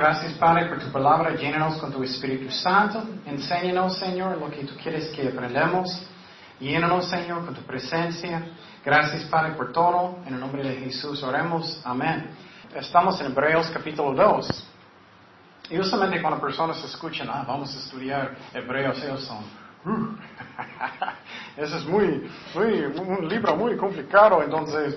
Gracias Padre por tu palabra. Llénanos con tu Espíritu Santo. Enséñanos, Señor, lo que tú quieres que aprendamos. Llénanos, Señor, con tu presencia. Gracias, Padre, por todo. En el nombre de Jesús oremos. Amén. Estamos en Hebreos capítulo 2. Y usualmente cuando personas escuchan, ah, vamos a estudiar Hebreos, ellos son, uh, eso es muy, muy, un libro muy complicado, entonces,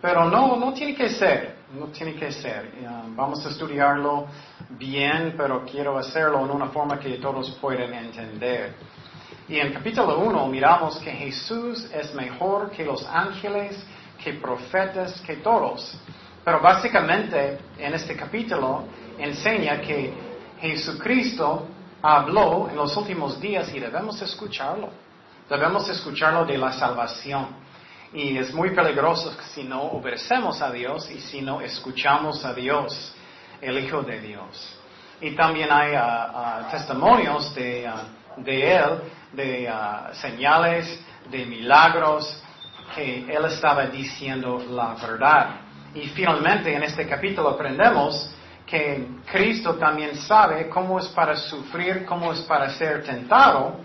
pero no, no tiene que ser, no tiene que ser. vamos a estudiarlo bien, pero quiero hacerlo en una forma que todos puedan entender. Y en capítulo 1 miramos que Jesús es mejor que los ángeles, que profetas, que todos. Pero básicamente en este capítulo enseña que Jesucristo habló en los últimos días y debemos escucharlo. Debemos escucharlo de la salvación. Y es muy peligroso si no obedecemos a Dios y si no escuchamos a Dios, el Hijo de Dios. Y también hay ah, testimonios de, ah, de Él, de señales, de milagros, que Él estaba diciendo la verdad. Y finalmente en este capítulo aprendemos que Cristo también sabe cómo es para sufrir, cómo es para ser tentado,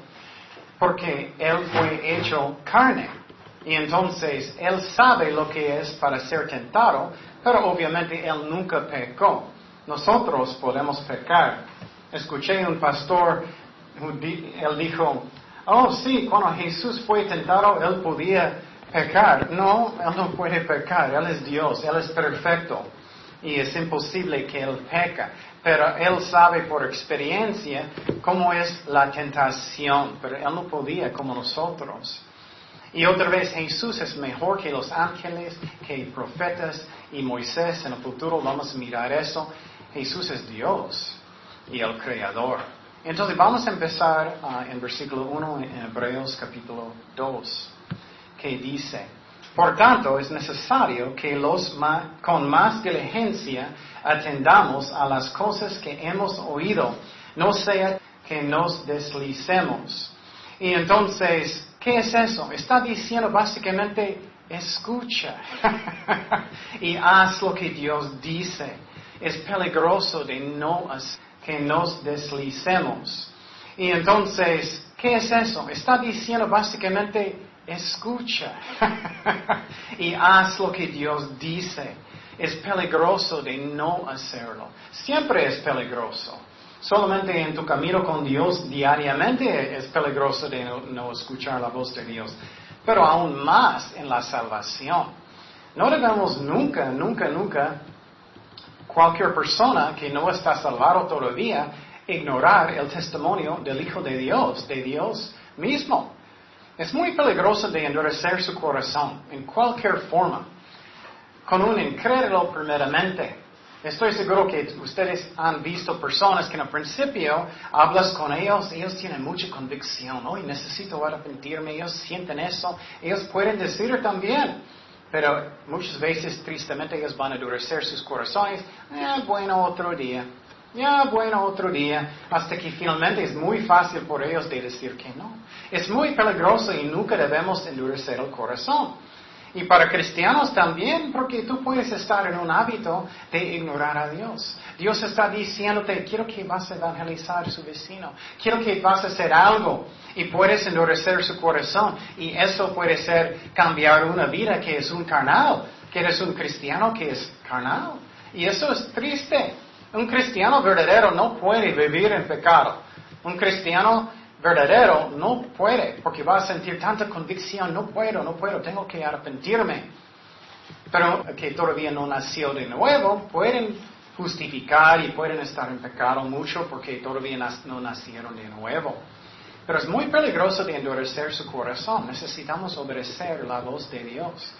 porque Él fue hecho carne. Y entonces Él sabe lo que es para ser tentado, pero obviamente Él nunca pecó. Nosotros podemos pecar. Escuché un pastor, él dijo, oh sí, cuando Jesús fue tentado, Él podía pecar. No, Él no puede pecar, Él es Dios, Él es perfecto y es imposible que Él peca. Pero Él sabe por experiencia cómo es la tentación, pero Él no podía como nosotros. Y otra vez Jesús es mejor que los ángeles, que profetas y Moisés. En el futuro vamos a mirar eso. Jesús es Dios y el Creador. Entonces vamos a empezar ah, en versículo 1 en Hebreos capítulo 2 que dice, por tanto es necesario que los con más diligencia atendamos a las cosas que hemos oído, no sea que nos deslicemos. Y entonces, ¿qué es eso? Está diciendo básicamente, escucha y haz lo que Dios dice. Es peligroso de no que nos deslicemos. Y entonces, ¿qué es eso? Está diciendo básicamente, escucha y haz lo que Dios dice. Es peligroso de no hacerlo. Siempre es peligroso. Solamente en tu camino con Dios diariamente es peligroso de no, escuchar la voz de Dios. Pero aún más en la salvación. No debemos nunca, nunca, nunca, cualquier persona que no está salvado todavía, ignorar el testimonio del Hijo de Dios, de Dios mismo. Es muy peligroso de endurecer su corazón en cualquier forma. Con un incrédulo primeramente. Estoy seguro que ustedes han visto personas que en el principio hablas con ellos, ellos tienen mucha convicción, hoy necesito arrepentirme, ellos sienten eso, ellos pueden decir también, pero muchas veces tristemente ellos van a endurecer sus corazones, ah, bueno, otro día, ya, bueno, otro día, hasta que finalmente es muy fácil por ellos de decir que no. Es muy peligroso y nunca debemos endurecer el corazón. Y para cristianos también, porque tú puedes estar en un hábito de ignorar a Dios. Dios está diciéndote, quiero que vas a evangelizar a su vecino, quiero que vas a hacer algo y puedes endurecer su corazón. Y eso puede ser cambiar una vida que es un carnal, que eres un cristiano que es carnal. Y eso es triste. Un cristiano verdadero no puede vivir en pecado. Un cristiano verdadero no puede, porque va a sentir tanta convicción, no puedo, no puedo, tengo que arrepentirme. Pero que todavía no nació de nuevo, pueden justificar y pueden estar en pecado mucho porque todavía no nacieron de nuevo. Pero es muy peligroso de endurecer su corazón. Necesitamos obedecer la voz de Dios.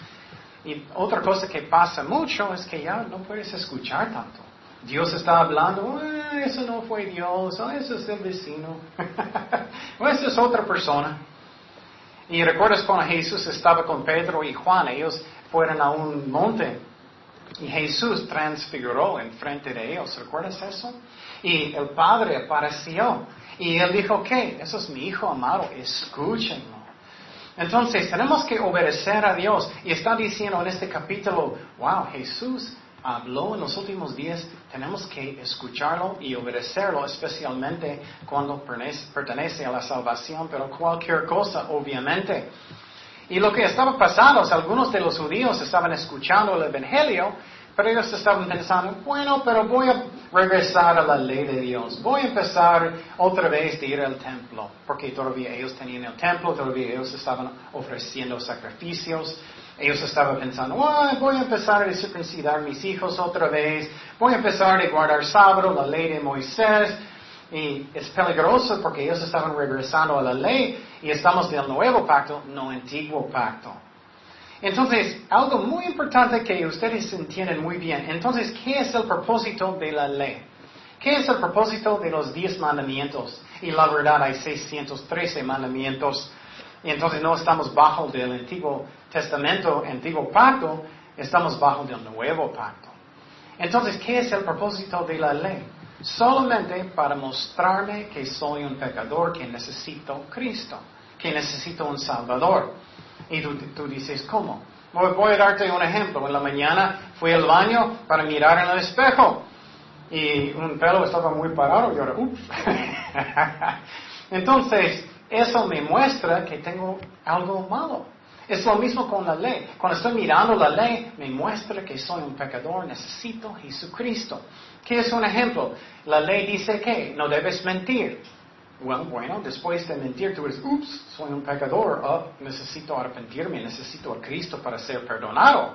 Y otra cosa que pasa mucho es que ya no puedes escuchar tanto. Dios está hablando, ah, eso no fue Dios, ah, eso es el vecino, o eso es otra persona. Y recuerdas cuando Jesús estaba con Pedro y Juan, ellos fueron a un monte y Jesús transfiguró en frente de ellos, ¿recuerdas eso? Y el Padre apareció y él dijo, ¿qué? Eso es mi Hijo amado, escúchenlo. Entonces tenemos que obedecer a Dios y está diciendo en este capítulo, wow, Jesús habló en los últimos días, tenemos que escucharlo y obedecerlo, especialmente cuando pertenece a la salvación, pero cualquier cosa, obviamente. Y lo que estaba pasando es algunos de los judíos estaban escuchando el Evangelio, pero ellos estaban pensando, bueno, pero voy a regresar a la ley de Dios. Voy a empezar otra vez de ir al templo, porque todavía ellos tenían el templo, todavía ellos estaban ofreciendo sacrificios. Ellos estaban pensando, voy a empezar a circuncidar mis hijos otra vez, voy a empezar a guardar sábado, la ley de Moisés. Y es peligroso porque ellos estaban regresando a la ley y estamos del nuevo pacto, no antiguo pacto. Entonces, algo muy importante que ustedes entienden muy bien. Entonces, ¿qué es el propósito de la ley? ¿Qué es el propósito de los diez mandamientos? Y la verdad hay 613 mandamientos. Entonces no estamos bajo del Antiguo Testamento, Antiguo Pacto, estamos bajo del Nuevo Pacto. Entonces, ¿qué es el propósito de la ley? Solamente para mostrarme que soy un pecador, que necesito Cristo, que necesito un Salvador. Y tú, dices, ¿cómo? Voy, a darte un ejemplo. En la mañana fui al baño para mirar en el espejo y un pelo estaba muy parado y ahora, ups. Entonces, eso me muestra que tengo algo malo. Es lo mismo con la ley. Cuando estoy mirando la ley, me muestra que soy un pecador, necesito Jesucristo. ¿Qué es un ejemplo? La ley dice que no debes mentir. Bueno, bueno, después de mentir, tú dices, ups, soy un pecador, oh, necesito arrepentirme, necesito a Cristo para ser perdonado.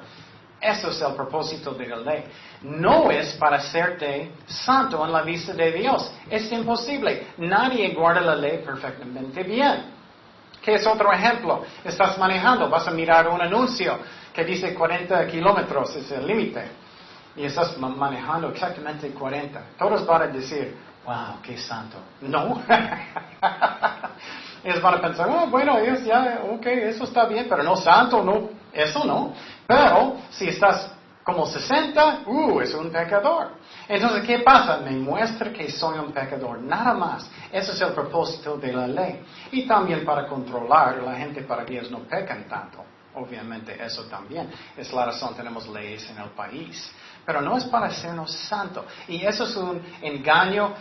Eso es el propósito de la ley. No es para hacerte santo en la vista de Dios. Es imposible. Nadie guarda la ley perfectamente bien. ¿Qué es otro ejemplo? Estás manejando, vas a mirar un anuncio que dice 40 kilómetros es el límite. Y estás manejando exactamente 40. Todos van a decir, wow, qué santo. No. ellos van a pensar, oh, bueno, ellos ya, ok, eso está bien, pero no santo, no, eso no. Pero si estás como 60, uh, es un pecador. Entonces, ¿qué pasa? Me muestra que soy un pecador, nada más. Ese es el propósito de la ley. Y también para controlar a la gente para que ellos no pecan tanto. Obviamente eso también. Es la razón tenemos leyes en el país. Pero no es para hacernos santos. Y eso es un engaño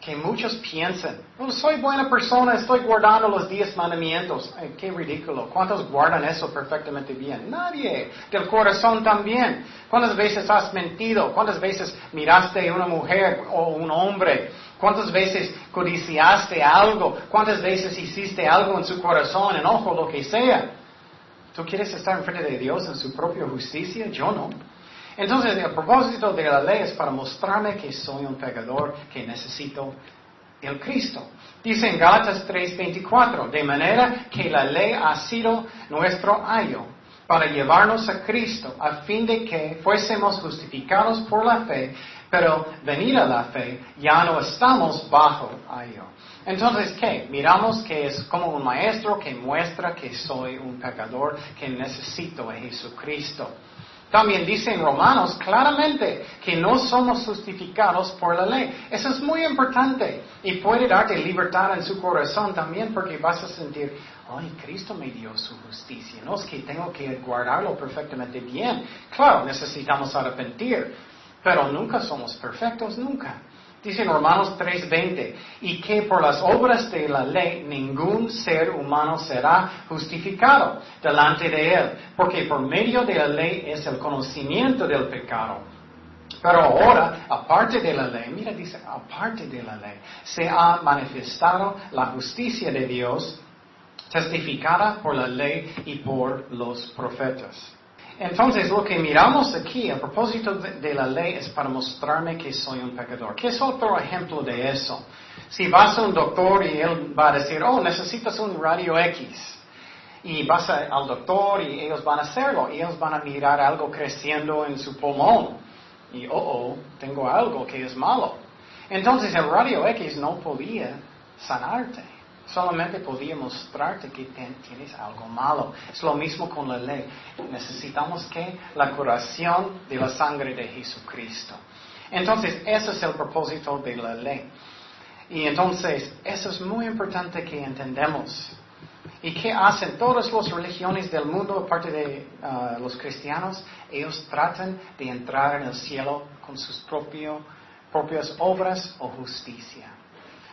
que muchos piensan, oh, soy buena persona, estoy guardando los diez mandamientos. qué ridículo. ¿Cuántos guardan eso perfectamente bien? Nadie. Del corazón también. ¿Cuántas veces has mentido? ¿Cuántas veces miraste a una mujer o un hombre? ¿Cuántas veces codiciaste algo? ¿Cuántas veces hiciste algo en su corazón, enojo, lo que sea? ¿Tú quieres estar en frente de Dios en su propia justicia? Yo no. Entonces, el propósito de la ley es para mostrarme que soy un pecador, que necesito el Cristo. Dice en Gálatas 3:24, de manera que la ley ha sido nuestro ayo para llevarnos a Cristo, a fin de que fuésemos justificados por la fe, pero venir a la fe ya no estamos bajo ayo. Entonces, ¿qué? Miramos que es como un maestro que muestra que soy un pecador, que necesito a Jesucristo. También dice en Romanos claramente que no somos justificados por la ley. Eso es muy importante y puede darte libertad en su corazón también porque vas a sentir, ay, Cristo me dio su justicia. No es que tengo que guardarlo perfectamente bien. Claro, necesitamos arrepentir, pero nunca somos perfectos, nunca. Dice en Romanos 3:20, y que por las obras de la ley ningún ser humano será justificado delante de él, porque por medio de la ley es el conocimiento del pecado. Pero ahora, aparte de la ley, mira, dice, aparte de la ley, se ha manifestado la justicia de Dios, testificada por la ley y por los profetas. Entonces, lo que miramos aquí, a propósito de, la ley, es para mostrarme que soy un pecador. ¿Qué es otro ejemplo de eso? Si vas a un doctor y él va a decir, oh, necesitas un radio X. Y vas al doctor y ellos van a hacerlo. Y ellos van a mirar algo creciendo en su pulmón. Y, oh, oh, tengo algo que es malo. Entonces, el radio X no podía sanarte solamente podía mostrarte que tienes algo malo. Es lo mismo con la ley. Necesitamos que la curación de la sangre de Jesucristo. Entonces, ese es el propósito de la ley. Y entonces, eso es muy importante que entendamos. ¿Y qué hacen todas las religiones del mundo, aparte de ah, los cristianos? Ellos tratan de entrar en el cielo con sus propias obras o justicia.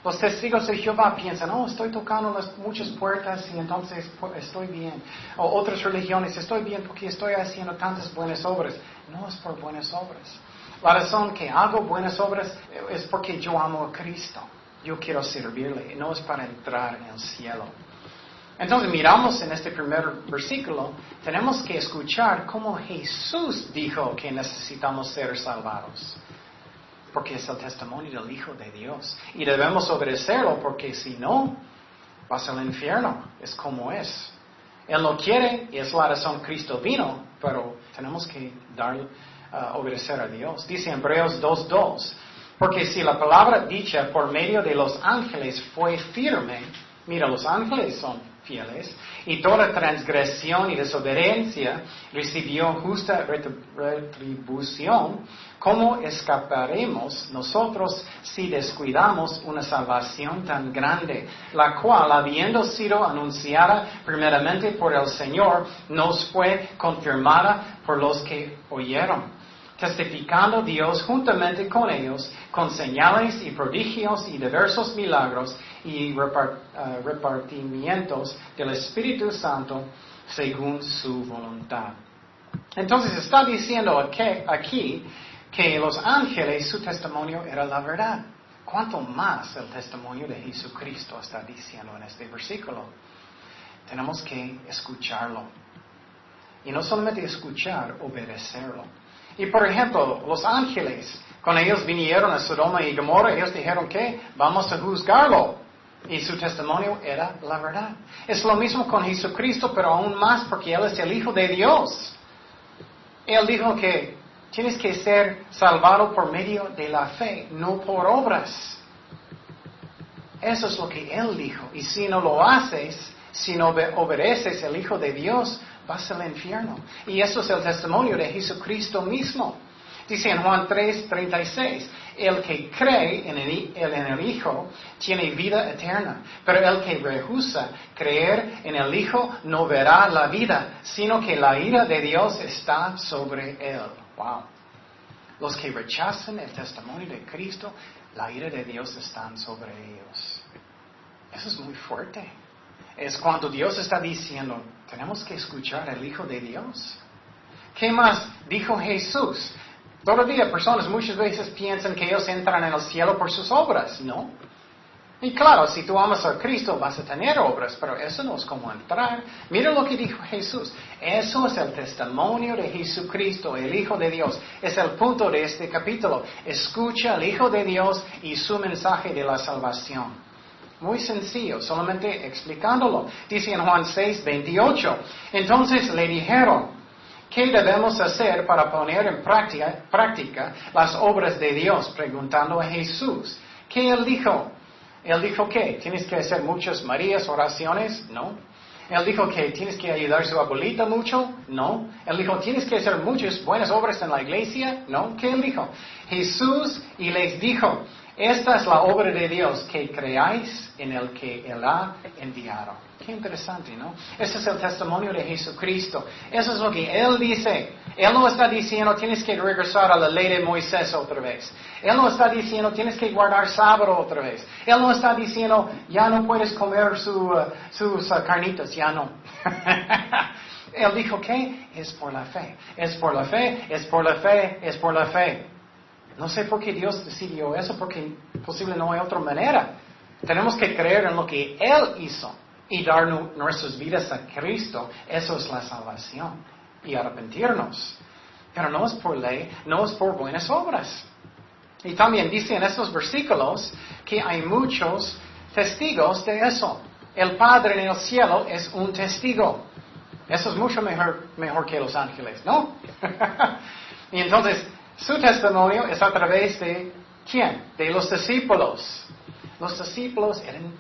Los testigos de Jehová piensan, oh, estoy tocando las muchas puertas y entonces estoy bien. O otras religiones, estoy bien porque estoy haciendo tantas buenas obras. No es por buenas obras. La razón que hago buenas obras es porque yo amo a Cristo. Yo quiero servirle. No es para entrar en el cielo. Entonces miramos en este primer versículo, tenemos que escuchar cómo Jesús dijo que necesitamos ser salvados. Porque es el testimonio del Hijo de Dios. Y debemos obedecerlo porque si no, vas al infierno. Es como es. Él no quiere y es la razón Cristo vino, pero tenemos que dar, uh, obedecer a Dios. Dice Hebreos 2.2, porque si la palabra dicha por medio de los ángeles fue firme, mira, los ángeles son fieles, y toda transgresión y desobediencia recibió justa retribución, ¿cómo escaparemos nosotros si descuidamos una salvación tan grande, la cual, habiendo sido anunciada primeramente por el Señor, nos fue confirmada por los que oyeron? Testificando Dios juntamente con ellos, con señales y prodigios y diversos milagros y eh, repartimientos del Espíritu Santo según su voluntad. Entonces está diciendo aquí que los ángeles, su testimonio era la verdad. ¿Cuánto más el testimonio de Jesucristo está diciendo en este versículo? Tenemos que escucharlo. Y no solamente escuchar, obedecerlo. Y por ejemplo, los ángeles, cuando ellos vinieron a Sodoma y Gomorra, ellos dijeron que vamos a juzgarlo. Y su testimonio era la verdad. Es lo mismo con Jesucristo, pero aún más porque Él es el Hijo de Dios. Él dijo que tienes que ser salvado por medio de la fe, no por obras. Eso es lo que Él dijo. Y si no lo haces, si no obedeces al Hijo de Dios, vas al infierno. Y eso es el testimonio de Jesucristo mismo. Dice en Juan 3, 36, el que cree en el, en el, Hijo tiene vida eterna, pero el que rehúsa creer en el Hijo no verá la vida, sino que la ira de Dios está sobre él. Wow. Los que rechazan el testimonio de Cristo, la ira de Dios está sobre ellos. Eso es muy fuerte es cuando Dios está diciendo, tenemos que escuchar al Hijo de Dios. ¿Qué más dijo Jesús? Todavía personas muchas veces piensan que ellos entran en el cielo por sus obras, ¿no? Y claro, si tú amas a Cristo vas a tener obras, pero eso no es como entrar. Mira lo que dijo Jesús. Eso es el testimonio de Jesucristo, el Hijo de Dios. Es el punto de este capítulo. Escucha al Hijo de Dios y su mensaje de la salvación. Muy sencillo, solamente explicándolo. Dice en Juan 6, 28. Entonces le dijeron, ¿qué debemos hacer para poner en práctica, las obras de Dios? Preguntando a Jesús. ¿Qué él dijo? Él dijo que tienes que hacer muchas Marías, oraciones, no. Él dijo que tienes que ayudar a su abuelita mucho, no. Él dijo, tienes que hacer muchas buenas obras en la iglesia, no. ¿Qué él dijo? Jesús y les dijo, esta es la obra de Dios, que creáis en el que Él ha enviado. Qué interesante, ¿no? Ese es el testimonio de Jesucristo. Eso es lo que Él dice. Él no está diciendo tienes que regresar a la ley de Moisés otra vez. Él no está diciendo tienes que guardar sábado otra vez. Él no está diciendo ya no puedes comer uh, sus uh, carnitas, ya no. Él dijo que es por la fe. Es por la fe, es por la fe, es por la fe. No sé por qué Dios decidió eso, porque posible no hay otra manera. Tenemos que creer en lo que Él hizo y dar nuestras vidas a Cristo. Eso es la salvación. Y arrepentirnos. Pero no es por ley, no es por buenas obras. Y también dice en estos versículos que hay muchos testigos de eso. El Padre en el cielo es un testigo. Eso es mucho mejor, mejor que los ángeles, ¿no? y entonces, su testimonio es a través de quién? De los discípulos. Los discípulos eran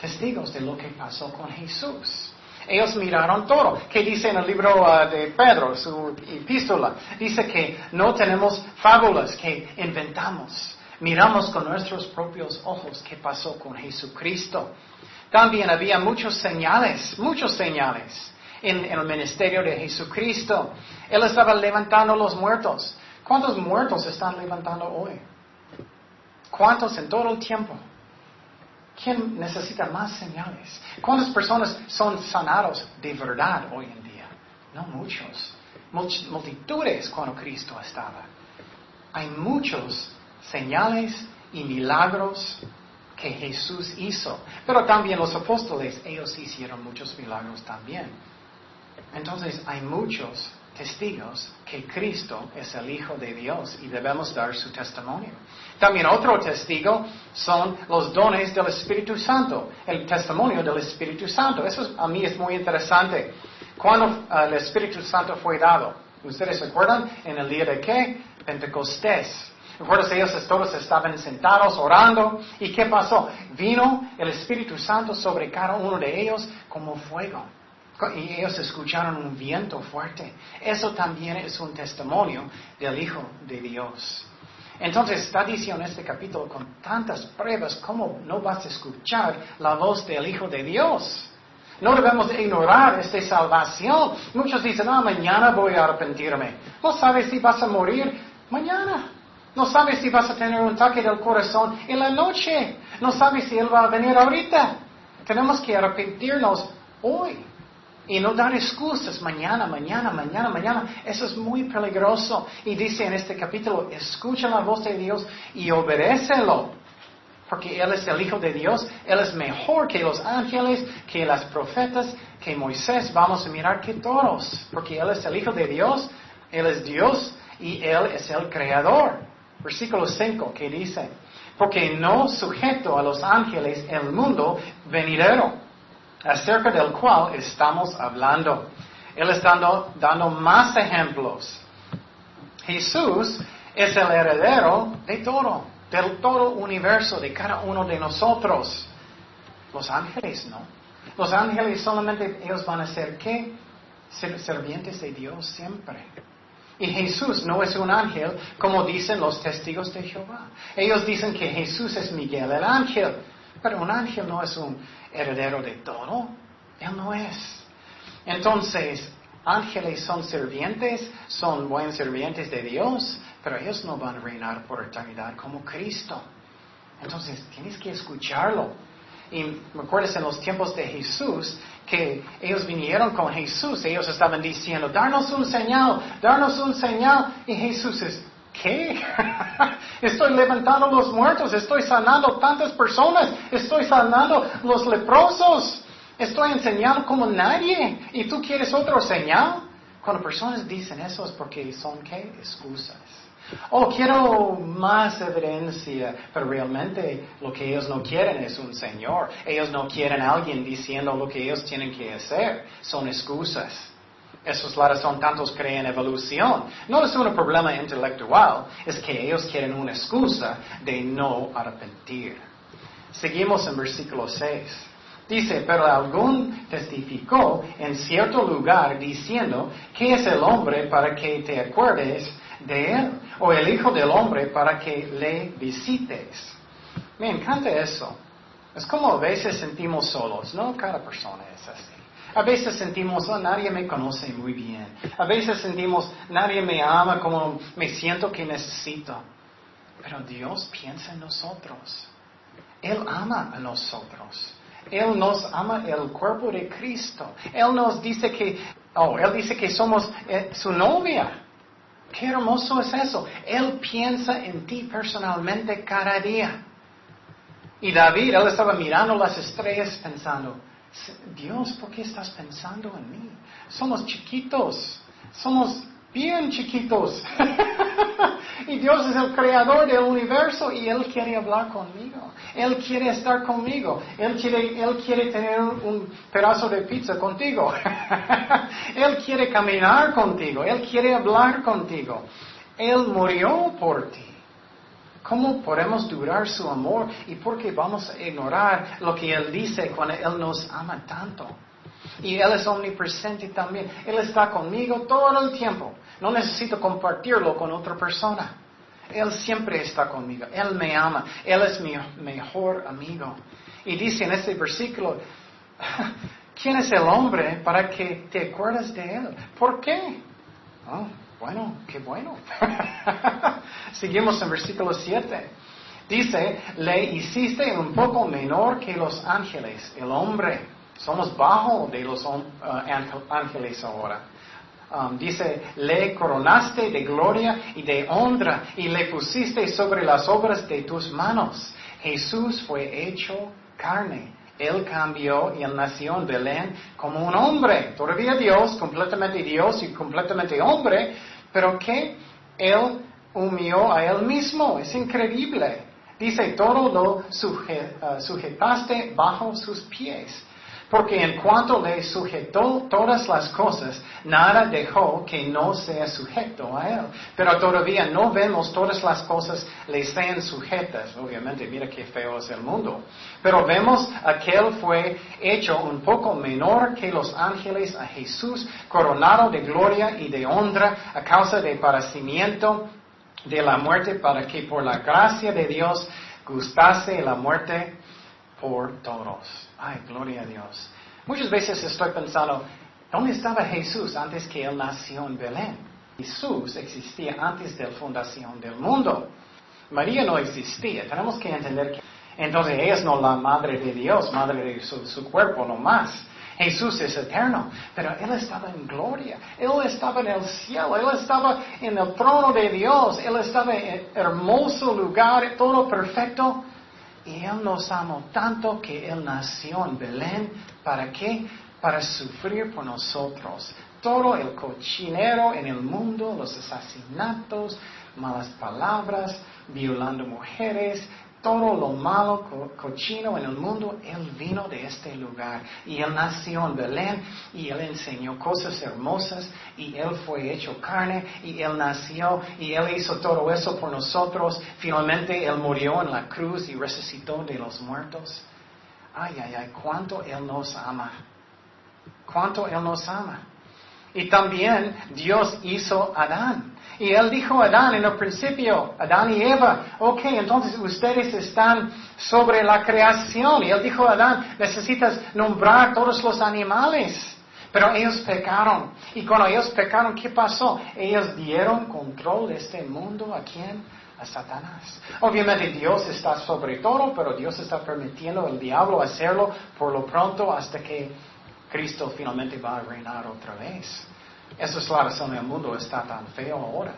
testigos de lo que pasó con Jesús. Ellos miraron todo. ¿Qué dice en el libro uh, de Pedro, su epístola? Dice que no tenemos fábulas que inventamos. Miramos con nuestros propios ojos qué pasó con Jesucristo. También había muchos señales, muchos señales en, el ministerio de Jesucristo. Él estaba levantando los muertos. ¿Cuántos muertos están levantando hoy? ¿Cuántos en todo el tiempo? ¿Quién necesita más señales? ¿Cuántas personas son sanados de verdad hoy en día? No muchos. Multitudes cuando Cristo estaba. Hay muchos señales y milagros que Jesús hizo. Pero también los apóstoles, ellos hicieron muchos milagros también. Entonces hay muchos testigos que Cristo es el Hijo de Dios y debemos dar su testimonio. También otro testigo son los dones del Espíritu Santo, el testimonio del Espíritu Santo. Eso a mí es muy interesante. Cuando uh, el Espíritu Santo fue dado, ¿ustedes se acuerdan? En el día de qué? Pentecostés. Recuerdas, ellos todos estaban sentados orando. ¿Y qué pasó? Vino el Espíritu Santo sobre cada uno de ellos como fuego. Y ellos escucharon un viento fuerte. Eso también es un testimonio del Hijo de Dios. Entonces está diciendo en este capítulo con tantas pruebas, ¿cómo no vas a escuchar la voz del Hijo de Dios? No debemos ignorar esta salvación. Muchos dicen, ah, mañana voy a arrepentirme. No sabes si vas a morir mañana. No sabes si vas a tener un ataque del corazón en la noche. No sabes si Él va a venir ahorita. Tenemos que arrepentirnos hoy. Y no dar excusas mañana, mañana, mañana, mañana. Eso es muy peligroso. Y dice en este capítulo, escucha la voz de Dios y obedécelo. Porque Él es el Hijo de Dios. Él es mejor que los ángeles, que las profetas, que Moisés. Vamos a mirar que todos. Porque Él es el Hijo de Dios. Él es Dios y Él es el Creador. Versículo 5 que dice, porque no sujeto a los ángeles el mundo venidero acerca del cual estamos hablando. Él está dando, más ejemplos. Jesús es el heredero de todo, del todo universo, de cada uno de nosotros. Los ángeles no. Los ángeles solamente ellos van a ser qué? Servientes de Dios siempre. Y Jesús no es un ángel como dicen los testigos de Jehová. Ellos dicen que Jesús es Miguel el ángel. Pero un ángel no es un heredero de todo. Él no es. Entonces, ángeles son sirvientes, son buenos sirvientes de Dios, pero ellos no van a reinar por eternidad como Cristo. Entonces, tienes que escucharlo. Y me en los tiempos de Jesús que ellos vinieron con Jesús, ellos estaban diciendo, darnos un señal, darnos un señal. Y Jesús es, ¿Qué? Estoy levantando los muertos, estoy sanando tantas personas, estoy sanando los leprosos, estoy enseñando como nadie. ¿Y tú quieres otro señal? Cuando personas dicen eso es porque son qué? Excusas. Oh, quiero más evidencia, pero realmente lo que ellos no quieren es un Señor. Ellos no quieren a alguien diciendo lo que ellos tienen que hacer. Son excusas. Esos lados son tantos creen en evolución. No es un problema intelectual, es que ellos quieren una excusa de no arrepentir. Seguimos en versículo 6. Dice, pero algún testificó en cierto lugar diciendo, ¿qué es el hombre para que te acuerdes de él? O el hijo del hombre para que le visites. Me encanta eso. Es como a veces sentimos solos, ¿no? Cada persona es así. A veces sentimos, oh, nadie me conoce muy bien. A veces sentimos, nadie me ama como me siento que necesito. Pero Dios piensa en nosotros. Él ama a nosotros. Él nos ama el cuerpo de Cristo. Él nos dice que, oh, Él dice que somos eh, su novia. Qué hermoso es eso. Él piensa en ti personalmente cada día. Y David, él estaba mirando las estrellas pensando, Dios, ¿por qué estás pensando en mí? Somos chiquitos, somos bien chiquitos. y Dios es el creador del universo y Él quiere hablar conmigo. Él quiere estar conmigo. Él quiere, Él quiere tener un pedazo de pizza contigo. él quiere caminar contigo. Él quiere hablar contigo. Él murió por ti. ¿Cómo podemos durar su amor y por qué vamos a ignorar lo que Él dice cuando Él nos ama tanto? Y Él es omnipresente también. Él está conmigo todo el tiempo. No necesito compartirlo con otra persona. Él siempre está conmigo. Él me ama. Él es mi mejor amigo. Y dice en este versículo, ¿quién es el hombre para que te acuerdas de él? ¿Por qué? Oh, bueno, qué bueno. Seguimos en versículo 7. Dice, le hiciste un poco menor que los ángeles, el hombre. Somos bajo de los uh, ángeles ahora. Um, dice, le coronaste de gloria y de honra y le pusiste sobre las obras de tus manos. Jesús fue hecho carne. Él cambió y nació en Belén como un hombre. Todavía Dios, completamente Dios y completamente hombre, pero que Él humilló a Él mismo. Es increíble. Dice, todo lo sujetaste bajo sus pies. Porque en cuanto le sujetó todas las cosas, nada dejó que no sea sujeto a él. Pero todavía no vemos todas las cosas le sean sujetas. Obviamente, mira qué feo es el mundo. Pero vemos que él fue hecho un poco menor que los ángeles a Jesús, coronado de gloria y de honra a causa de padecimiento de la muerte para que por la gracia de Dios gustase la muerte por todos. Ay, gloria a Dios. Muchas veces estoy pensando, ¿dónde estaba Jesús antes que Él nació en Belén? Jesús existía antes de la fundación del mundo. María no existía. Tenemos que entender que entonces ella es no la madre de Dios, madre de su, su cuerpo, no más. Jesús es eterno, pero Él estaba en gloria, Él estaba en el cielo, Él estaba en el trono de Dios, Él estaba en hermoso lugar, todo perfecto. Y Él nos amó tanto que Él nació en Belén. ¿Para qué? Para sufrir por nosotros. Todo el cochinero en el mundo, los asesinatos, malas palabras, violando mujeres, todo lo malo, cochino en el mundo, Él vino de este lugar. Y Él nació en Belén y Él enseñó cosas hermosas y Él fue hecho carne y Él nació y Él hizo todo eso por nosotros. Finalmente Él murió en la cruz y resucitó de los muertos. Ay, ay, ay, cuánto Él nos ama. Cuánto Él nos ama. Y también Dios hizo a Adán. Y él dijo a Adán en el principio, Adán y Eva, ok, entonces ustedes están sobre la creación. Y él dijo a Adán, necesitas nombrar todos los animales. Pero ellos pecaron. Y cuando ellos pecaron, ¿qué pasó? Ellos dieron control de este mundo a quién? A Satanás. Obviamente Dios está sobre todo, pero Dios está permitiendo al diablo hacerlo por lo pronto hasta que Cristo finalmente va a reinar otra vez. Esa es la razón el mundo está tan feo ahora.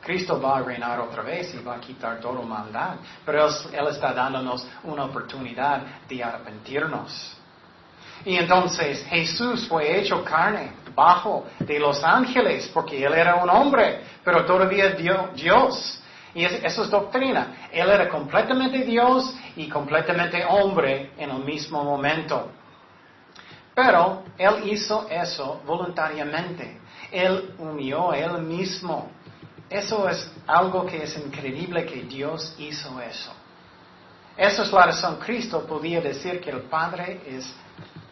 Cristo va a reinar otra vez y va a quitar todo maldad. Pero él, está dándonos una oportunidad de arrepentirnos. Y entonces Jesús fue hecho carne bajo de los ángeles porque Él era un hombre, pero todavía Dios. Y eso es doctrina. Él era completamente Dios y completamente hombre en el mismo momento. Pero Él hizo eso voluntariamente. Él humilló Él mismo. Eso es algo que es increíble que Dios hizo eso. Esa es la razón. Cristo podía decir que el Padre es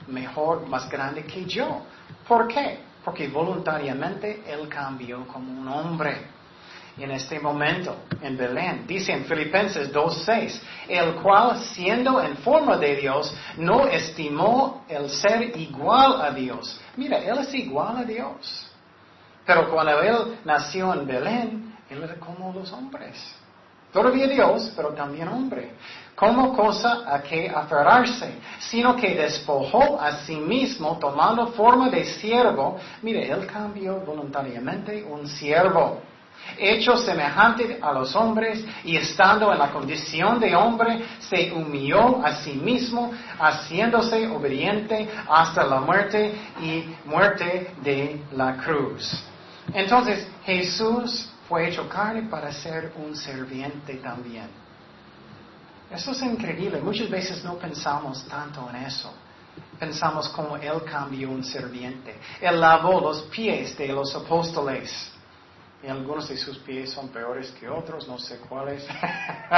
mejor, más grande que yo. ¿Por qué? Porque voluntariamente Él cambió como un hombre. En este momento, en Belén, dice en Filipenses 2.6, el cual siendo en forma de Dios, no estimó el ser igual a Dios. Mira, Él es igual a Dios. Pero cuando él nació en Belén, él era como los hombres. Todavía Dios, pero también hombre. Como cosa a que aferrarse, sino que despojó a sí mismo tomando forma de siervo. Mire, él cambió voluntariamente un siervo. Hecho semejante a los hombres y estando en la condición de hombre, se humilló a sí mismo, haciéndose obediente hasta la muerte y muerte de la cruz. Entonces Jesús fue hecho carne para ser un serviente también. Eso es increíble. Muchas veces no pensamos tanto en eso. Pensamos como Él cambió un serviente. Él lavó los pies de los apóstoles. Y algunos de sus pies son peores que otros, no sé cuáles.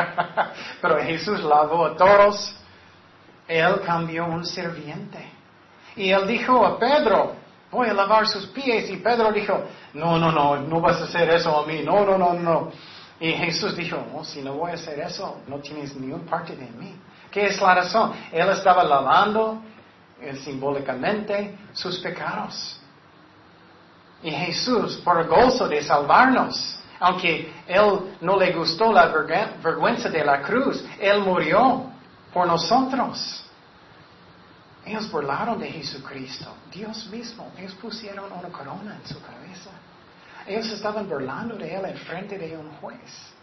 Pero Jesús lavó a todos. Él cambió un serviente. Y él dijo a Pedro, voy a lavar sus pies. Y Pedro dijo, no, no, no, no vas a hacer eso a mí, no, no, no, no. Y Jesús dijo, oh, si no voy a hacer eso, no tienes ni un parte de mí. ¿Qué es la razón? Él estaba lavando eh, simbólicamente sus pecados. Y Jesús, por el gozo de salvarnos, aunque Él no le gustó la vergüenza de la cruz, Él murió por nosotros. Ellos burlaron de Jesucristo, Dios mismo. Ellos pusieron una corona en su cabeza. Ellos estaban burlando de Él en frente de un juez.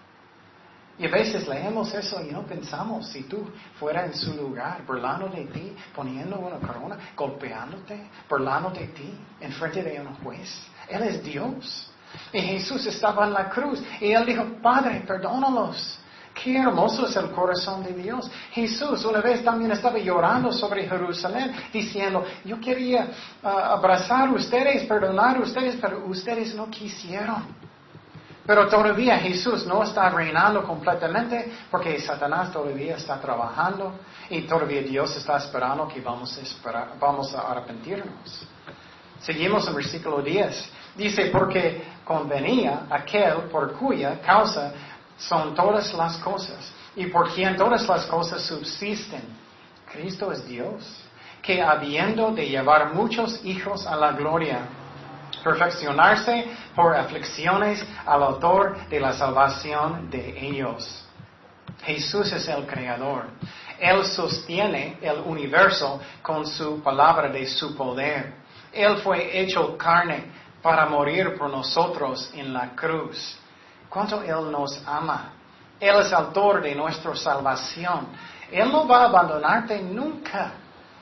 Y a veces leemos eso y no pensamos, si tú fueras en su lugar, burlando de ti, poniendo una corona, golpeándote, burlando de ti en frente de un juez. Él es Dios. Y Jesús estaba en la cruz y él dijo, Padre, perdónalos. Qué hermoso es el corazón de Dios. Jesús una vez también estaba llorando sobre Jerusalén, diciendo, yo quería ah, abrazar a ustedes, perdonar a ustedes, pero ustedes no quisieron. Pero todavía Jesús no está reinando completamente porque Satanás todavía está trabajando y todavía Dios está esperando que vamos a, vamos a arrepentirnos. Seguimos en versículo 10. Dice, porque convenía aquel por cuya causa son todas las cosas y por quien todas las cosas subsisten. Cristo es Dios, que habiendo de llevar muchos hijos a la gloria, perfeccionarse por aflicciones al autor de la salvación de ellos. Jesús es el creador. Él sostiene el universo con su palabra de su poder. Él fue hecho carne para morir por nosotros en la cruz cuánto Él nos ama. Él es autor de nuestra salvación. Él no va a abandonarte nunca.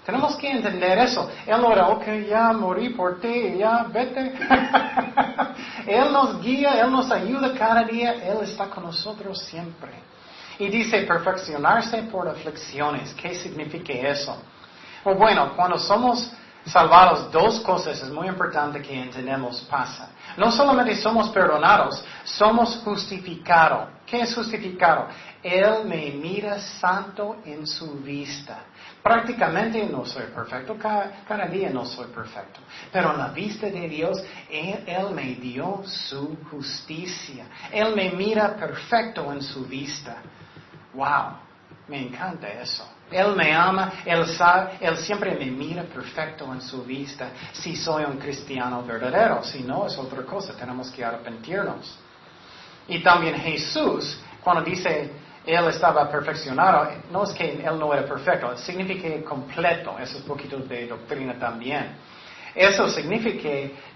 Tenemos que entender eso. Él no era, ok, ya morí por ti, ya vete. él nos guía, Él nos ayuda cada día, Él está con nosotros siempre. Y dice perfeccionarse por aflicciones. ¿Qué significa eso? bueno, cuando somos salvados, dos cosas es muy importante que entendemos pasa. No solamente somos perdonados, somos justificados. ¿Qué es justificado? Él me mira santo en su vista. Prácticamente no soy perfecto, cada, día no soy perfecto. Pero en la vista de Dios, él, me dio su justicia. Él me mira perfecto en su vista. ¡Wow! Me encanta eso. Él me ama, Él sabe, Él siempre me mira perfecto en su vista si soy un cristiano verdadero. Si no, es otra cosa, tenemos que arrepentirnos. Y también Jesús, cuando dice Él estaba perfeccionado, no es que Él no era perfecto, significa completo. Eso es un poquito de doctrina también. Eso significa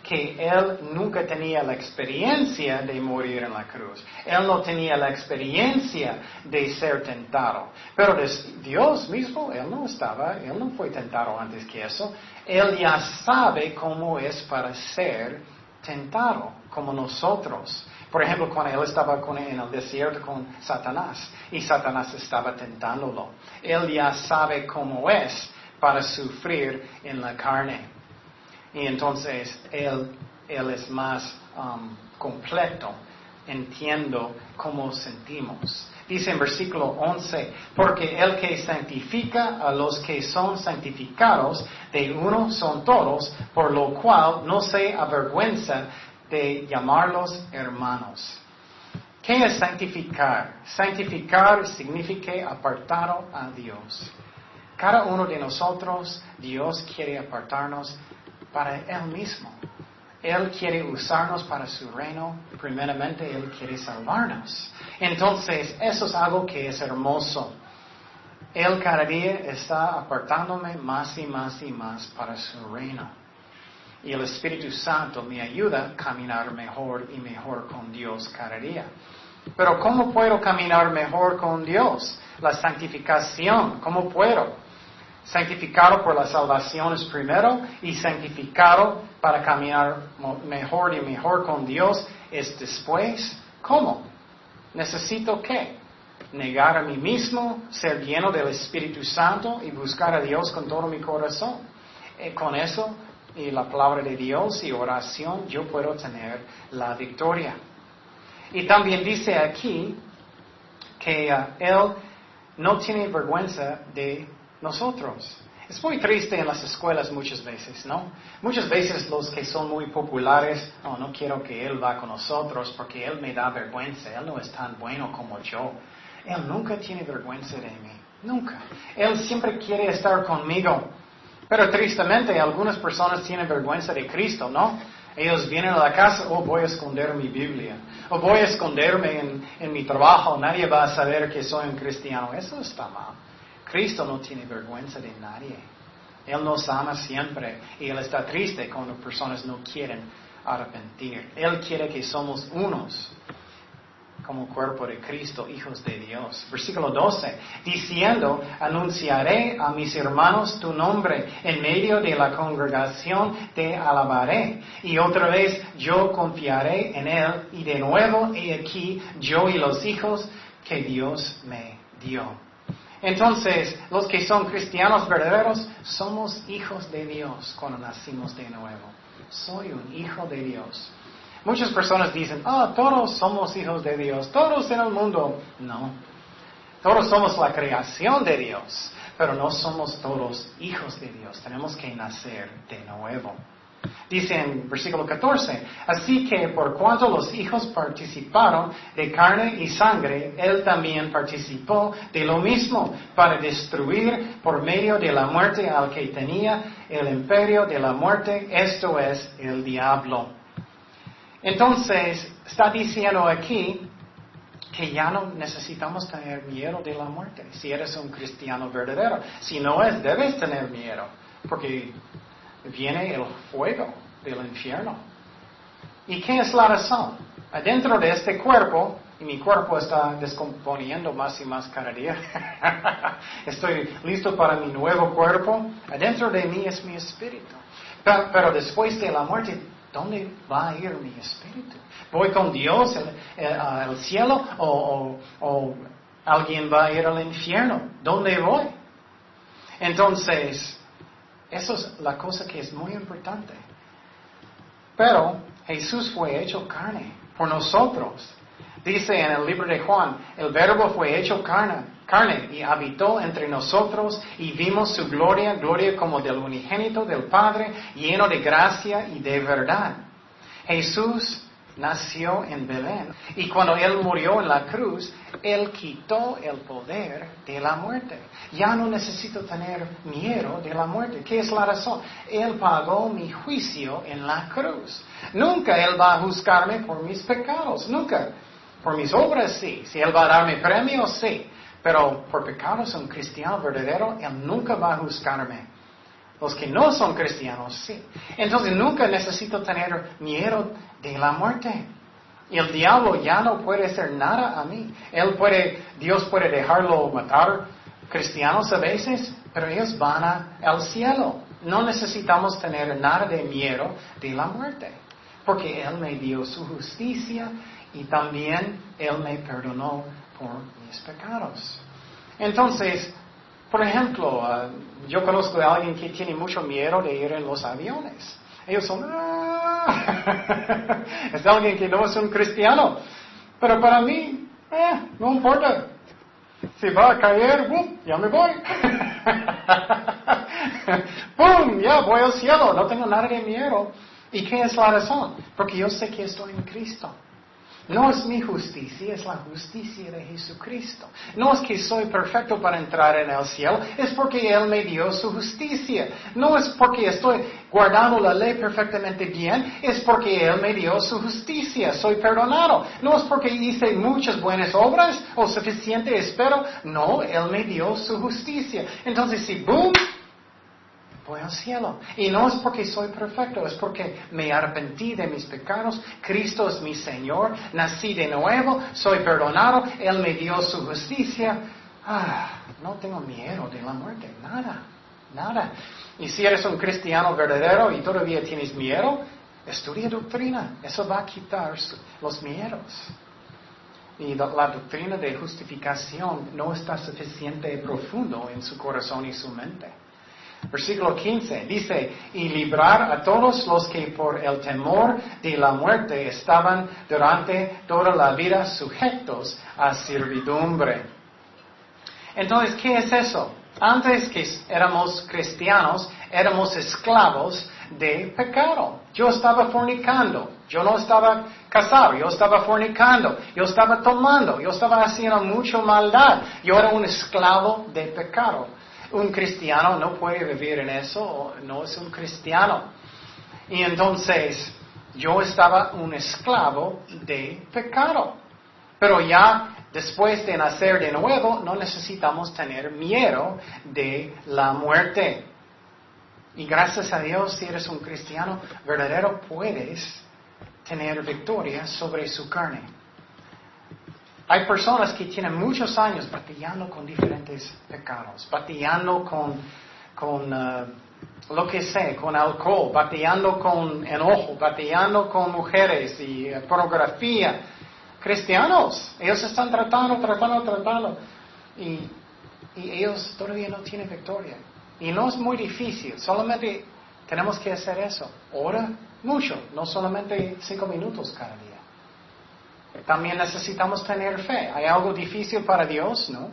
que él nunca tenía la experiencia de morir en la cruz. Él no tenía la experiencia de ser tentado. Pero Dios mismo, él no estaba, él no fue tentado antes que eso. Él ya sabe cómo es para ser tentado, como nosotros. Por ejemplo, cuando él estaba en el desierto con Satanás y Satanás estaba tentándolo, él ya sabe cómo es para sufrir en la carne. Y entonces Él, él es más um, completo. Entiendo cómo sentimos. Dice en versículo 11, porque el que santifica a los que son santificados, de uno son todos, por lo cual no se avergüenza de llamarlos hermanos. ¿Qué es santificar? Santificar significa apartado a Dios. Cada uno de nosotros, Dios quiere apartarnos para Él mismo. Él quiere usarnos para su reino. Primeramente, Él quiere salvarnos. Entonces, eso es algo que es hermoso. Él cada día está apartándome más y más y más para su reino. Y el Espíritu Santo me ayuda a caminar mejor y mejor con Dios cada día. Pero ¿cómo puedo caminar mejor con Dios? La santificación, ¿cómo puedo? Santificado por la salvación es primero y santificado para caminar mejor y mejor con Dios es después. ¿Cómo? Necesito qué? Negar a mí mismo, ser lleno del Espíritu Santo y buscar a Dios con todo mi corazón. Y eh, con eso y la palabra de Dios y oración yo puedo tener la victoria. Y también dice aquí que uh, Él no tiene vergüenza de nosotros. Es muy triste en las escuelas muchas veces, ¿no? Muchas veces los que son muy populares, oh, no quiero que él va con nosotros porque él me da vergüenza, él no es tan bueno como yo. Él nunca tiene vergüenza de mí, nunca. Él siempre quiere estar conmigo. Pero tristemente algunas personas tienen vergüenza de Cristo, ¿no? Ellos vienen a la casa, oh, voy a esconder mi Biblia, o voy a esconderme en, en mi trabajo, nadie va a saber que soy un cristiano. Eso está mal. Cristo no tiene vergüenza de nadie. Él nos ama siempre y Él está triste cuando personas no quieren arrepentir. Él quiere que somos unos como cuerpo de Cristo, hijos de Dios. Versículo 12, diciendo, anunciaré a mis hermanos tu nombre, en medio de la congregación te alabaré. Y otra vez yo confiaré en Él, y de nuevo he aquí yo y los hijos que Dios me dio. Entonces, los que son cristianos verdaderos, somos hijos de Dios cuando nacimos de nuevo. Soy un hijo de Dios. Muchas personas dicen, ah, todos somos hijos de Dios, todos en el mundo. No, todos somos la creación de Dios, pero no somos todos hijos de Dios. Tenemos que nacer de nuevo. Dice en versículo 14, así que por cuanto los hijos participaron de carne y sangre, él también participó de lo mismo para destruir por medio de la muerte al que tenía el imperio de la muerte, esto es el diablo. Entonces, está diciendo aquí que ya no necesitamos tener miedo de la muerte si eres un cristiano verdadero. Si no es, debes tener miedo, porque viene el fuego del infierno. ¿Y qué es la razón? Adentro de este cuerpo, y mi cuerpo está descomponiendo más y más cada día, estoy listo para mi nuevo cuerpo, adentro de mí es mi espíritu. Pero, después de la muerte, ¿dónde va a ir mi espíritu? ¿Voy con Dios al cielo o, alguien va a ir al infierno? ¿Dónde voy? Entonces, eso es la cosa que es muy importante. Pero Jesús fue hecho carne por nosotros. Dice en el libro de Juan, el verbo fue hecho carne, carne y habitó entre nosotros y vimos su gloria, gloria como del unigénito del Padre, lleno de gracia y de verdad. Jesús nació en Belén. Y cuando Él murió en la cruz, Él quitó el poder de la muerte. Ya no necesito tener miedo de la muerte. ¿Qué es la razón? Él pagó mi juicio en la cruz. Nunca Él va a juzgarme por mis pecados. Nunca. Por mis obras sí. Si Él va a darme premio, sí. Pero por pecados un cristiano verdadero, Él nunca va a juzgarme. Los que no son cristianos, sí. Entonces nunca necesito tener miedo de la muerte. Y el diablo ya no puede hacer nada a mí. Él puede, Dios puede dejarlo matar cristianos a veces, pero ellos van al cielo. No necesitamos tener nada de miedo de la muerte, porque Él me dio su justicia y también Él me perdonó por mis pecados. Entonces, por ejemplo, ah, yo conozco a alguien que tiene mucho miedo de ir en los aviones. Ellos son, ah". es alguien que no es un cristiano. Pero para mí, eh, no importa. Si va a caer, ya me voy. ¡Pum! Ya voy al cielo. No tengo nada de miedo. ¿Y qué es la razón? Porque yo sé que estoy en Cristo. No es mi justicia, es la justicia de Jesucristo. No es que soy perfecto para entrar en el cielo, es porque Él me dio su justicia. No es porque estoy guardando la ley perfectamente bien, es porque Él me dio su justicia. Soy perdonado. No es porque hice muchas buenas obras o suficiente espero. No, Él me dio su justicia. Entonces, si boom, voy al cielo. Y no es porque soy perfecto, es porque me arrepentí de mis pecados. Cristo es mi Señor, nací de nuevo, soy perdonado, Él me dio su justicia. Ah, no tengo miedo de la muerte, nada, nada. Y si eres un cristiano verdadero y todavía tienes miedo, estudia doctrina, eso va a quitar los miedos. Y la doctrina de justificación no está suficiente profundo en su corazón y su mente. Versículo 15 dice, y librar a todos los que por el temor de la muerte estaban durante toda la vida sujetos a servidumbre. Entonces, ¿qué es eso? Antes que éramos cristianos, éramos esclavos de pecado. Yo estaba fornicando, yo no estaba casado, yo estaba fornicando, yo estaba tomando, yo estaba haciendo mucha maldad. Yo era un esclavo de pecado. Un cristiano no puede vivir en eso, no es un cristiano. Y entonces yo estaba un esclavo de pecado. Pero ya después de nacer de nuevo, no necesitamos tener miedo de la muerte. Y gracias a Dios, si eres un cristiano verdadero, puedes tener victoria sobre su carne. Hay personas que tienen muchos años batallando con diferentes pecados, batallando con, con uh, lo que sé, con alcohol, batallando con enojo, batallando con mujeres y uh, pornografía. Cristianos, ellos están tratando, tratando, tratando. Y, y ellos todavía no tienen victoria. Y no es muy difícil, solamente tenemos que hacer eso. Ora mucho, no solamente cinco minutos cada día. También necesitamos tener fe. ¿Hay algo difícil para Dios? No.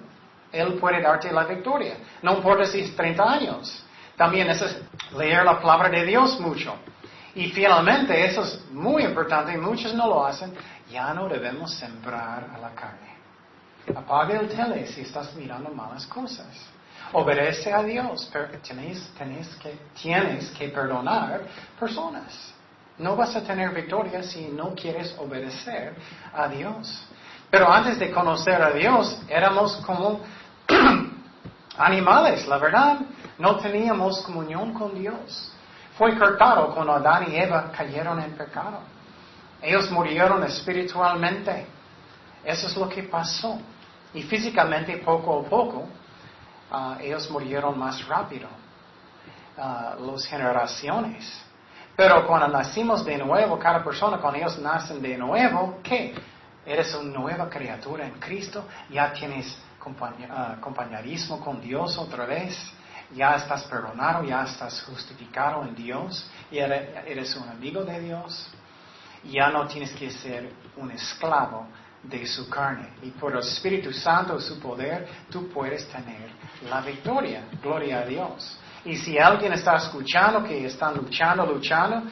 Él puede darte la victoria. No importa si es 30 años. También es leer la palabra de Dios mucho. Y finalmente, eso es muy importante, muchos no lo hacen, ya no debemos sembrar a la carne. Apaga el tele si estás mirando malas cosas. Obedece a Dios, pero tienes, que, tienes que perdonar personas. No vas a tener victoria si no quieres obedecer a Dios. Pero antes de conocer a Dios, éramos como animales, la verdad. No teníamos comunión con Dios. Fue cortado cuando Adán y Eva cayeron en pecado. Ellos murieron espiritualmente. Eso es lo que pasó. Y físicamente, poco a poco, Ah, ellos murieron más rápido, uh, las generaciones. Pero cuando nacimos de nuevo, cada persona, cuando ellos nacen de nuevo, ¿qué? Eres una nueva criatura en Cristo, ya tienes ah, compañerismo con Dios otra vez, ya estás perdonado, ya estás justificado en Dios, y eres un amigo de Dios, ya no tienes que ser un esclavo de su carne. Y por el Espíritu Santo, su poder, tú puedes tener la victoria. Gloria a Dios. Y si alguien está escuchando que están luchando, luchando,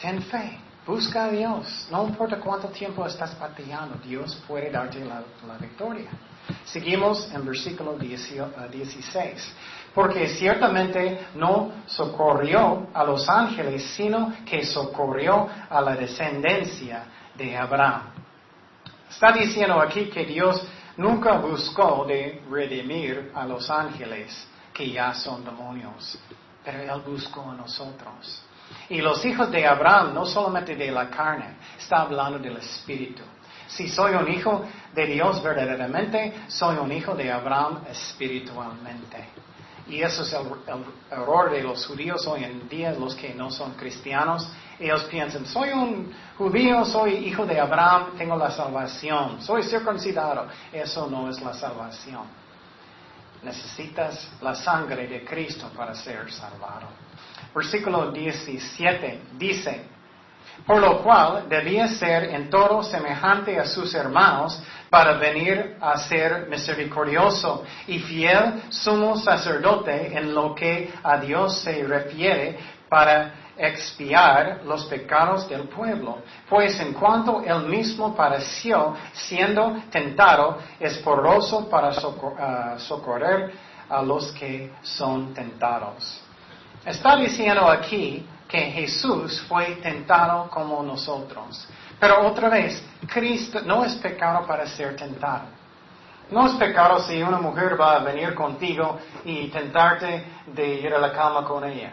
ten fe. Busca a Dios. No importa cuánto tiempo estás batallando, Dios puede darte la, victoria. Seguimos en versículo 16. Porque ciertamente no socorrió a los ángeles, sino que socorrió a la descendencia de Abraham. Está diciendo aquí que Dios nunca buscó de redimir a los ángeles que ya son demonios, pero Él buscó a nosotros. Y los hijos de Abraham, no solamente de la carne, está hablando del espíritu. Si soy un hijo de Dios verdaderamente, soy un hijo de Abraham espiritualmente. Y eso es el, error de los judíos hoy en día, los que no son cristianos. Ellos piensan, soy un judío, soy hijo de Abraham, tengo la salvación, soy circuncidado. Eso no es la salvación. Necesitas la sangre de Cristo para ser salvado. Versículo 17 dice, por lo cual debía ser en todo semejante a sus hermanos para venir a ser misericordioso y fiel sumo sacerdote en lo que a Dios se refiere para expiar los pecados del pueblo, pues en cuanto él mismo pareció siendo tentado, es poroso para ah, socorrer a los que son tentados. Está diciendo aquí que Jesús fue tentado como nosotros. Pero otra vez, Cristo no es pecado para ser tentado. No es pecado si una mujer va a venir contigo y tentarte de ir a la cama con ella.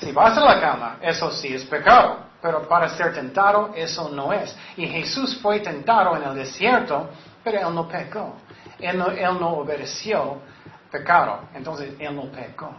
Si vas a la cama, eso sí es pecado. Pero para ser tentado, eso no es. Y Jesús fue tentado en el desierto, pero él no pecó. Él no, él no obedeció pecado. Entonces, él no pecó.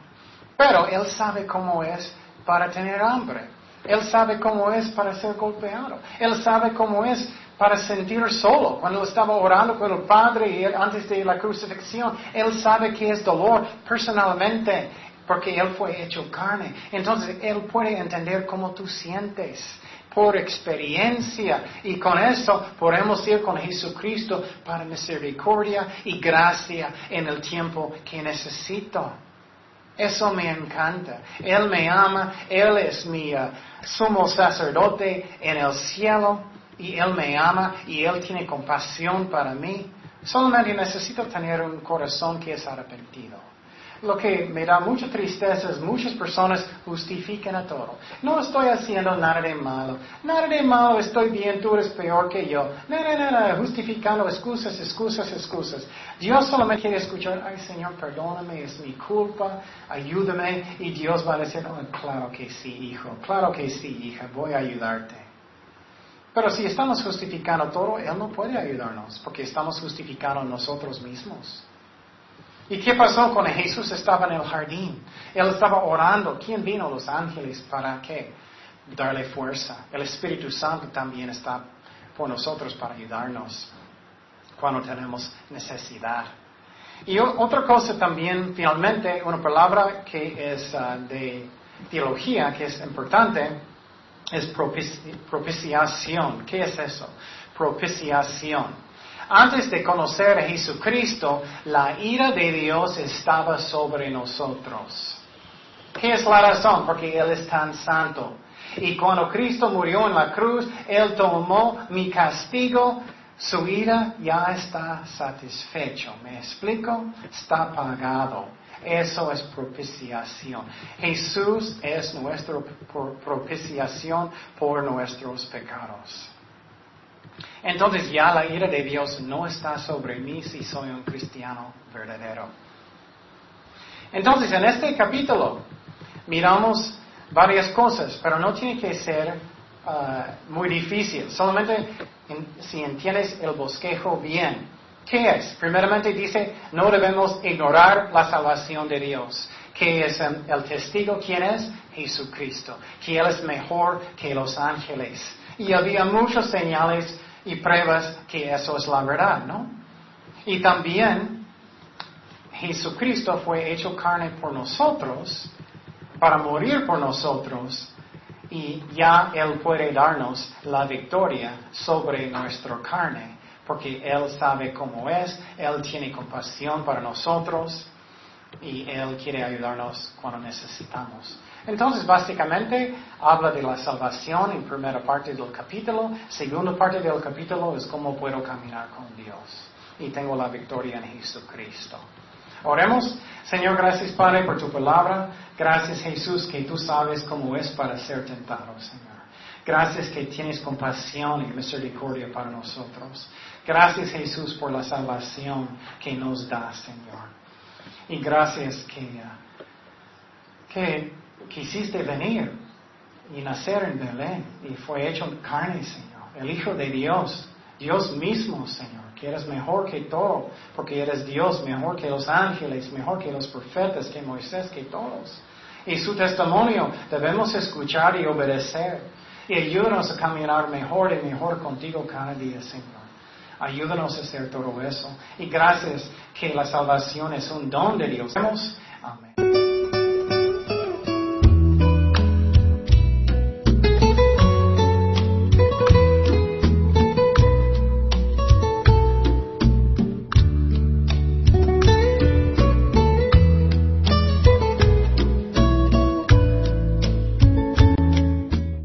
Pero él sabe cómo es para tener hambre. Él sabe cómo es para ser golpeado. Él sabe cómo es para sentir solo. Cuando estaba orando con el Padre y antes de la crucifixión, Él sabe que es dolor personalmente porque Él fue hecho carne. Entonces Él puede entender cómo tú sientes. por experiencia. Y con eso podemos ir con Jesucristo para misericordia y gracia en el tiempo que necesito. Eso me encanta. Él me ama, Él es mi uh, sumo sacerdote en el cielo y Él me ama y Él tiene compasión para mí. Solamente necesito tener un corazón que es arrepentido. Lo que me da mucha tristeza es muchas personas justifican a todo. No estoy haciendo nada de malo. Nada de malo, estoy bien, tú eres peor que yo. Nada, nada, justificando excusas, excusas, excusas. Dios solamente quiere escuchar, ay Señor, perdóname, es mi culpa, ayúdame. Y Dios va a decir, oh, claro que sí, hijo, claro que sí, hija, voy a ayudarte. Pero si estamos justificando todo, Él no puede ayudarnos, porque estamos justificando nosotros mismos. ¿Y qué pasó cuando Jesús estaba en el jardín? Él estaba orando. ¿Quién vino? Los ángeles. ¿Para qué? Darle fuerza. El Espíritu Santo también está por nosotros para ayudarnos cuando tenemos necesidad. Y otra cosa también, finalmente, una palabra que es ah, de teología, que es importante, es propiciación. ¿Qué es eso? Propiciación. Antes de conocer a Jesucristo, la ira de Dios estaba sobre nosotros. ¿Qué es la razón? Porque Él es tan santo. Y cuando Cristo murió en la cruz, Él tomó mi castigo. Su ira ya está satisfecho. ¿Me explico? Está pagado. Eso es propiciación. Jesús es nuestra propiciación por nuestros pecados. Entonces ya la ira de Dios no está sobre mí si soy un cristiano verdadero. Entonces en este capítulo miramos varias cosas, pero no tiene que ser uh, muy difícil, solamente si entiendes el bosquejo bien. ¿Qué es? Primeramente dice, no debemos ignorar la salvación de Dios. ¿Qué es el testigo? ¿Quién es? Jesucristo. Que Él es mejor que los ángeles. Y había muchas señales y pruebas que eso es la verdad, ¿no? Y también Jesucristo fue hecho carne por nosotros, para morir por nosotros, y ya Él puede darnos la victoria sobre nuestra carne, porque Él sabe cómo es, Él tiene compasión para nosotros y Él quiere ayudarnos cuando necesitamos. Entonces, básicamente, habla de la salvación en primera parte del capítulo. Segunda parte del capítulo es cómo puedo caminar con Dios. Y tengo la victoria en Jesucristo. Oremos. Señor, gracias Padre por tu palabra. Gracias Jesús que tú sabes cómo es para ser tentado, Señor. Gracias que tienes compasión y misericordia para nosotros. Gracias Jesús por la salvación que nos da, Señor. Y gracias que, que quisiste venir y nacer en Belén y fue hecho carne, Señor. El Hijo de Dios, Dios mismo, Señor, que eres mejor que todo, porque eres Dios, mejor que los ángeles, mejor que los profetas, que Moisés, que todos. Y su testimonio debemos escuchar y obedecer. Y ayúdanos a caminar mejor y mejor contigo cada día, Señor. Ayúdanos a hacer todo eso. Y gracias que la salvación es un don de Dios.